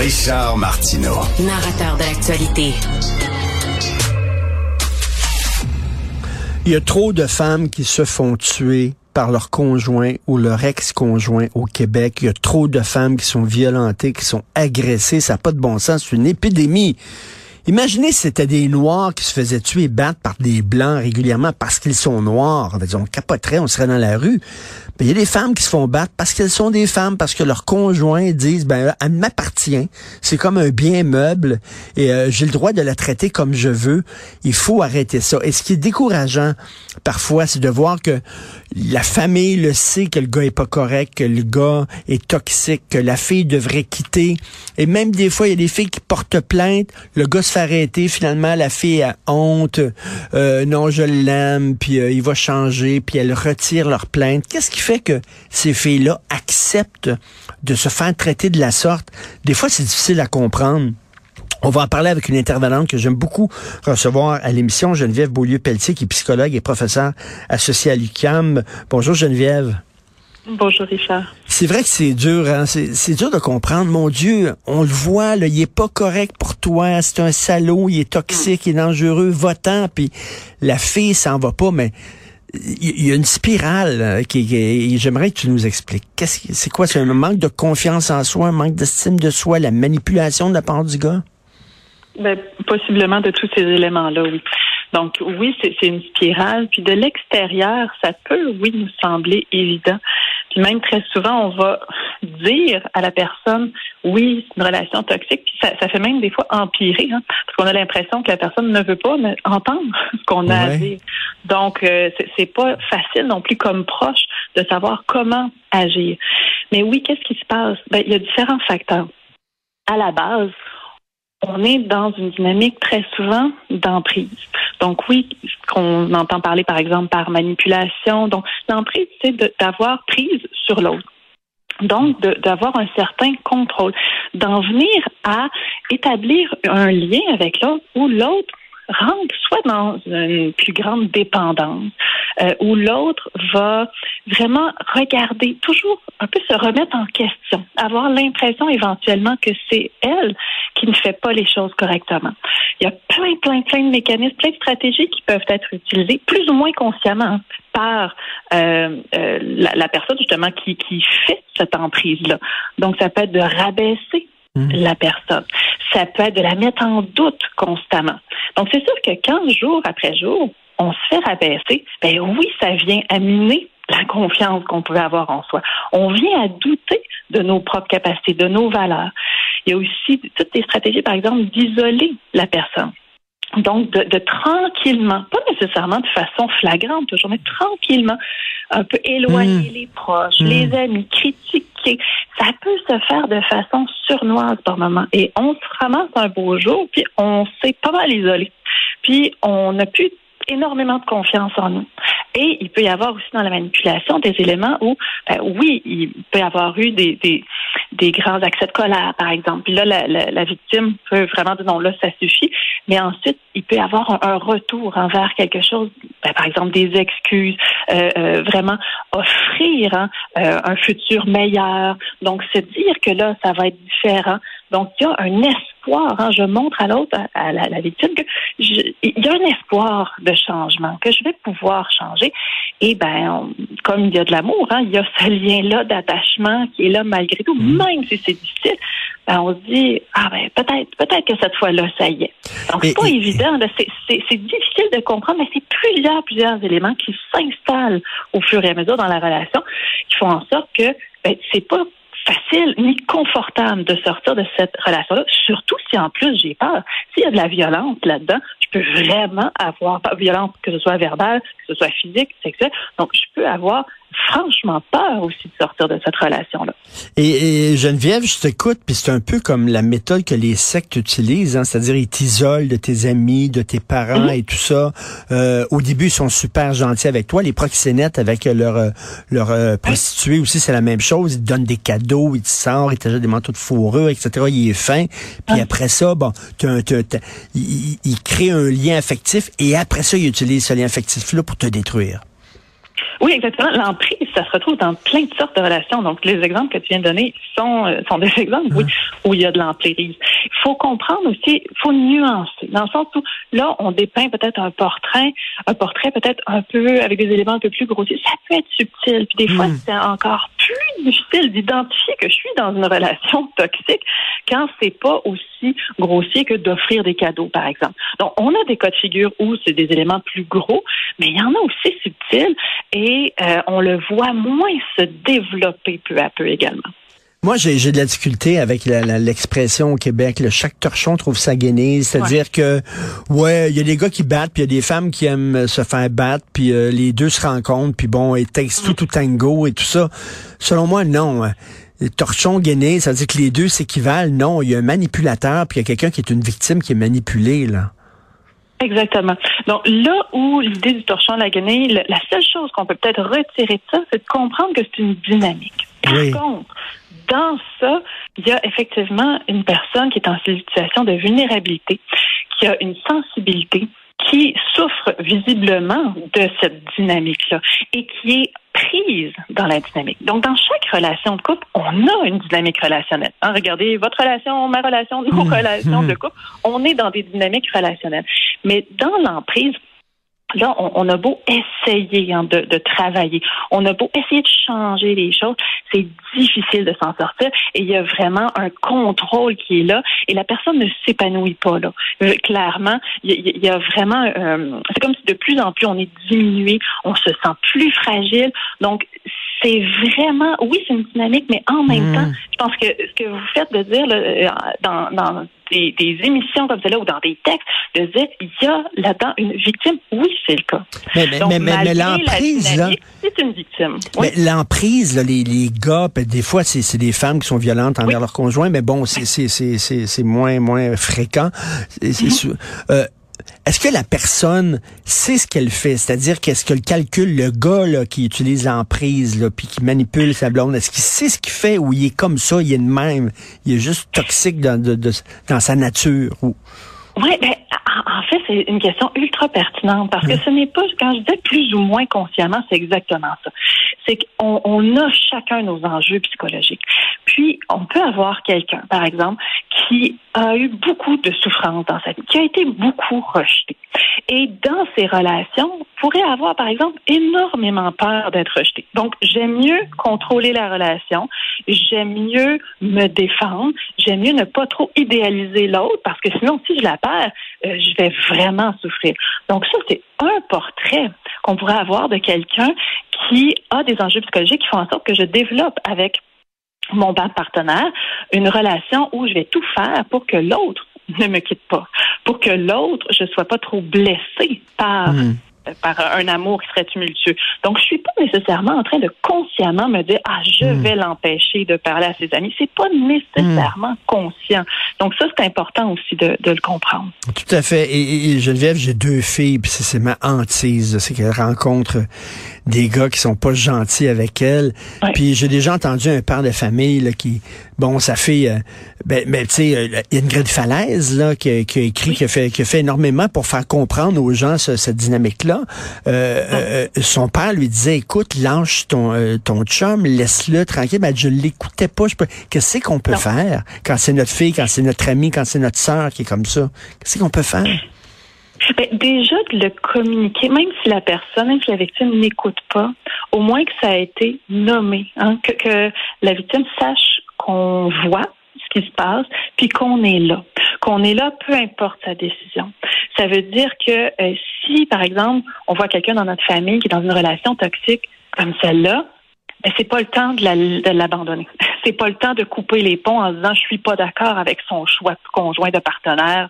Richard Martineau. Narrateur de l'actualité. Il y a trop de femmes qui se font tuer par leur conjoint ou leur ex-conjoint au Québec. Il y a trop de femmes qui sont violentées, qui sont agressées. Ça n'a pas de bon sens. C'est une épidémie. Imaginez si c'était des Noirs qui se faisaient tuer et battre par des Blancs régulièrement parce qu'ils sont Noirs. On capoterait, on serait dans la rue. Il y a des femmes qui se font battre parce qu'elles sont des femmes, parce que leurs conjoints disent, ben, elle m'appartient. C'est comme un bien meuble et euh, j'ai le droit de la traiter comme je veux. Il faut arrêter ça. Et ce qui est décourageant, parfois, c'est de voir que la famille le sait que le gars est pas correct, que le gars est toxique, que la fille devrait quitter. Et même des fois, il y a des filles qui portent plainte. Le gars se fait arrêter. Finalement, la fille a honte. Euh, non, je l'aime. Puis euh, il va changer. Puis elle retire leur plainte. Qu'est-ce qui fait que ces filles-là acceptent de se faire traiter de la sorte? Des fois, c'est difficile à comprendre. On va en parler avec une intervenante que j'aime beaucoup recevoir à l'émission, Geneviève Beaulieu-Pelletier, qui est psychologue et professeur associé à l'UQAM. Bonjour Geneviève. Bonjour Richard. C'est vrai que c'est dur, hein? c'est dur de comprendre. Mon Dieu, on le voit, là, il est pas correct pour toi, c'est un salaud, il est toxique, il est dangereux, votant, puis la fille s'en va pas, mais il y a une spirale euh, qui, j'aimerais que tu nous expliques. Qu'est-ce c'est quoi? C'est un manque de confiance en soi, un manque d'estime de soi, la manipulation de la part du gars? Ben, possiblement de tous ces éléments-là, oui. Donc oui, c'est une spirale. Puis de l'extérieur, ça peut, oui, nous sembler évident. Puis même très souvent, on va dire à la personne, oui, c'est une relation toxique. Puis ça, ça, fait même des fois empirer, hein, parce qu'on a l'impression que la personne ne veut pas entendre ce qu'on a à dire. Donc euh, c'est pas facile non plus comme proche de savoir comment agir. Mais oui, qu'est-ce qui se passe? Ben il y a différents facteurs. À la base, on est dans une dynamique très souvent d'emprise. Donc oui, qu'on entend parler par exemple par manipulation. Donc l'emprise, c'est d'avoir prise sur l'autre. Donc, d'avoir un certain contrôle, d'en venir à établir un lien avec l'autre où l'autre rentre soit dans une plus grande dépendance, euh, où l'autre va vraiment regarder, toujours un peu se remettre en question, avoir l'impression éventuellement que c'est elle qui ne fait pas les choses correctement. Il y a plein, plein, plein de mécanismes, plein de stratégies qui peuvent être utilisées, plus ou moins consciemment, par euh, euh, la, la, personne justement qui, qui fait cette emprise-là. Donc, ça peut être de rabaisser mmh. la personne. Ça peut être de la mettre en doute constamment. Donc, c'est sûr que quand jour après jour, on se fait rabaisser, ben oui, ça vient aminer la confiance qu'on pouvait avoir en soi. On vient à douter de nos propres capacités, de nos valeurs. Il y a aussi toutes les stratégies, par exemple, d'isoler la personne. Donc, de, tranquillement, pas nécessairement de façon flagrante toujours, mais tranquillement, un peu éloigner mmh. les proches, mmh. les amis, critiquer. Ça peut se faire de façon surnoise par moment. Et on se ramasse un beau jour, puis on s'est pas mal isolé. Puis on n'a plus énormément de confiance en nous. Et il peut y avoir aussi dans la manipulation des éléments où, ben, oui, il peut y avoir eu des, des, des, grands accès de colère, par exemple. Puis là, la, la, victime peut vraiment dire non, là, ça suffit. Mais ensuite, il peut y avoir un, retour envers quelque chose, ben, par exemple des excuses, euh, euh, vraiment offrir hein, euh, un futur meilleur. Donc, c'est dire que là, ça va être différent. Donc, il y a un espoir. Hein, je montre à l'autre, à, la, victime, que il y a un espoir de changement, que je vais pouvoir changer. Et ben, comme il y a de l'amour, hein, il y a ce lien-là d'attachement qui est là malgré tout, mmh. même si c'est difficile. Ben, on se dit ah ben peut-être, peut-être que cette fois-là, ça y est. Donc c'est pas évident. C'est difficile de comprendre, mais c'est plusieurs, plusieurs éléments qui s'installent au fur et à mesure dans la relation, qui font en sorte que ben, c'est pas facile ni confortable de sortir de cette relation-là, surtout si en plus j'ai peur. S'il y a de la violence là-dedans, je peux vraiment avoir, pas violence que ce soit verbale, que ce soit physique, sexuelle, donc je peux avoir franchement peur aussi de sortir de cette relation-là. Et, Geneviève, je t'écoute, puis c'est un peu comme la méthode que les sectes utilisent, hein, c'est-à-dire ils t'isolent de tes amis, de tes parents mhm. et tout ça. Euh, au début, ils sont super gentils avec toi. Les proxénètes avec leur euh, leur euh, prostituée aussi, c'est la même chose. Ils te donnent des cadeaux, ils te sortent, ils te des manteaux de fourrure, etc. Il est fin. Puis après ça, bon, ils créent un lien affectif et après ça, ils utilisent ce lien affectif-là pour te détruire. Oui, exactement. L'emprise, ça se retrouve dans plein de sortes de relations. Donc, les exemples que tu viens de donner sont, euh, sont des exemples, oui, où il y a de l'emprise. Il faut comprendre aussi, il faut nuancer, dans le sens où là, on dépeint peut-être un portrait, un portrait peut-être un peu avec des éléments un peu plus grossiers. Ça peut être subtil, puis des fois, hmm. c'est encore plus difficile d'identifier que je suis dans une relation toxique quand c'est pas aussi grossier que d'offrir des cadeaux, par exemple. Donc, on a des cas de figure où c'est des éléments plus gros, mais il y en a aussi subtils et euh, on le voit moins se développer peu à peu également. Moi, j'ai de la difficulté avec l'expression au Québec. Le chaque torchon trouve sa guenille. C'est-à-dire que, ouais, il y a des gars qui battent, puis il y a des femmes qui aiment se faire battre, puis euh, les deux se rencontrent, puis bon, et texte tout, tout tango et tout ça. Selon moi, non. Torchon, guenille, ça veut dire que les deux s'équivalent. Non, il y a un manipulateur, puis il y a quelqu'un qui est une victime qui est manipulée, là. Exactement. Donc là où l'idée du torchon à la guenille, la seule chose qu'on peut peut-être retirer de ça, c'est de comprendre que c'est une dynamique. Par contre, dans ça, il y a effectivement une personne qui est en situation de vulnérabilité, qui a une sensibilité, qui souffre visiblement de cette dynamique-là et qui est prise dans la dynamique. Donc, dans chaque relation de couple, on a une dynamique relationnelle. Hein, regardez votre relation, ma relation, nos mmh. relations de mmh. couple, on est dans des dynamiques relationnelles. Mais dans l'emprise, Là, on, a beau essayer hein, de, travailler, on a beau essayer de changer les choses, c'est difficile de s'en sortir et il y a vraiment un contrôle qui est là et la personne ne s'épanouit pas là. Euh, clairement, il y, a vraiment, euh, c'est comme si de plus en plus on est diminué, on se sent plus fragile. Donc c'est vraiment, oui, c'est une dynamique, mais en même mmh. temps, je pense que ce que vous faites de dire là, euh, dans, dans des, émissions comme celle-là ou dans des textes, de dire il y a là-dedans une victime. Oui, c'est le cas. Mais, mais, mais, l'emprise, là. C'est une victime. Mais l'emprise, les, les gars, des fois, c'est des femmes qui sont violentes envers leur conjoint, mais bon, c'est moins, moins fréquent. Mm est-ce que la personne sait ce qu'elle fait? C'est-à-dire qu'est-ce que le calcul, le gars là, qui utilise l'emprise, là, puis qui manipule sa blonde, est-ce qu'il sait ce qu'il fait ou il est comme ça, il est de même, il est juste toxique dans, dans sa nature? Ou... Oui, ben, en fait, c'est une question ultra pertinente parce que ce n'est pas, quand je dis plus ou moins consciemment, c'est exactement ça. C'est qu'on on a chacun nos enjeux psychologiques. Puis, on peut avoir quelqu'un, par exemple, qui a eu beaucoup de souffrance dans sa vie, qui a été beaucoup rejeté. Et dans ces relations, pourrait avoir, par exemple, énormément peur d'être rejeté. Donc, j'aime mieux contrôler la relation, j'aime mieux me défendre, j'aime mieux ne pas trop idéaliser l'autre, parce que sinon, si je la perds, euh, je vais vraiment souffrir. Donc, ça, c'est un portrait qu'on pourrait avoir de quelqu'un qui a des enjeux psychologiques qui font en sorte que je développe avec mon partenaire une relation où je vais tout faire pour que l'autre ne me quitte pas, pour que l'autre, je ne sois pas trop blessée par hmm par un amour qui serait tumultueux. Donc, je suis pas nécessairement en train de consciemment me dire ah je hmm. vais l'empêcher de parler à ses amis. C'est pas nécessairement hmm. conscient. Donc ça c'est important aussi de, de, le comprendre. Tout à fait. Et, et Geneviève, j'ai deux filles, puis c'est ma hantise, c'est qu'elle rencontre des gars qui sont pas gentils avec elle. Puis j'ai déjà entendu un père de famille là, qui, bon, sa fille, euh, ben, ben tu sais, euh, il y a une grande falaise là qui, a écrit, qui a fait, qui a fait énormément pour faire comprendre aux gens cette dynamique-là. Euh, son père lui disait, écoute, lâche ton ton chum, laisse-le tranquille. Ben, je l'écoutais pas. Qu'est-ce qu'on peut faire quand c'est notre fille, quand c'est notre amie, quand c'est notre sœur qui est comme ça? Qu'est-ce qu'on peut faire? Ben, déjà de le communiquer, même si la personne, même si la victime n'écoute pas, au moins que ça a été nommé, hein, que, que la victime sache qu'on voit ce qui se passe, puis qu'on est là, qu'on est là, peu importe sa décision. Ça veut dire que euh, si, par exemple, on voit quelqu'un dans notre famille qui est dans une relation toxique comme celle-là, ben, c'est pas le temps de l'abandonner. c'est pas le temps de couper les ponts en disant je suis pas d'accord avec son choix de conjoint de partenaire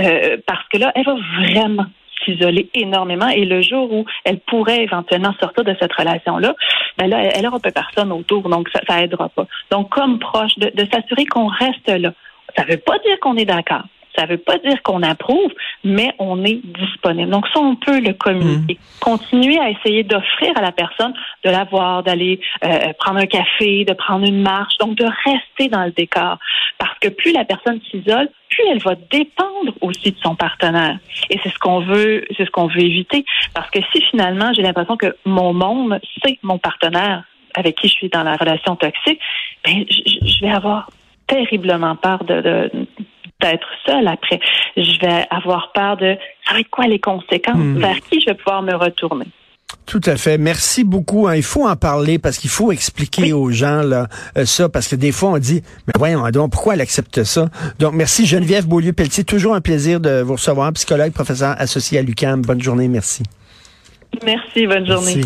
euh, parce que là elle va vraiment s'isoler énormément. Et le jour où elle pourrait éventuellement sortir de cette relation là ben là elle aura pas personne autour donc ça, ça aidera pas. Donc comme proche de, de s'assurer qu'on reste là ça veut pas dire qu'on est d'accord Ça ne veut pas dire qu'on approuve, mais on est disponible. Donc ça, on peut le communiquer. Mmh. Continuer à essayer d'offrir à la personne de la voir, d'aller euh, prendre un café, de prendre une marche, donc de rester dans le décor. Parce que plus la personne s'isole, plus elle va dépendre aussi de son partenaire. Et c'est ce qu'on veut, c'est ce qu'on veut éviter. Parce que si finalement j'ai l'impression que mon monde, c'est mon partenaire avec qui je suis dans la relation toxique, ben, je, vais avoir terriblement peur de, d'être seule après. Je vais avoir peur de ça va être quoi les conséquences, hmm. vers qui je vais pouvoir me retourner? Tout à fait. Merci beaucoup. Hein. Il faut en parler parce qu'il faut expliquer aux gens là euh, ça parce que des fois on dit mais voyons donc pourquoi elle accepte ça? Donc merci Geneviève Beaulieu-Pelletier. Toujours un plaisir de vous recevoir, psychologue, professeur associé à l'UCAM. Bonne journée. Merci. Merci. Bonne journée.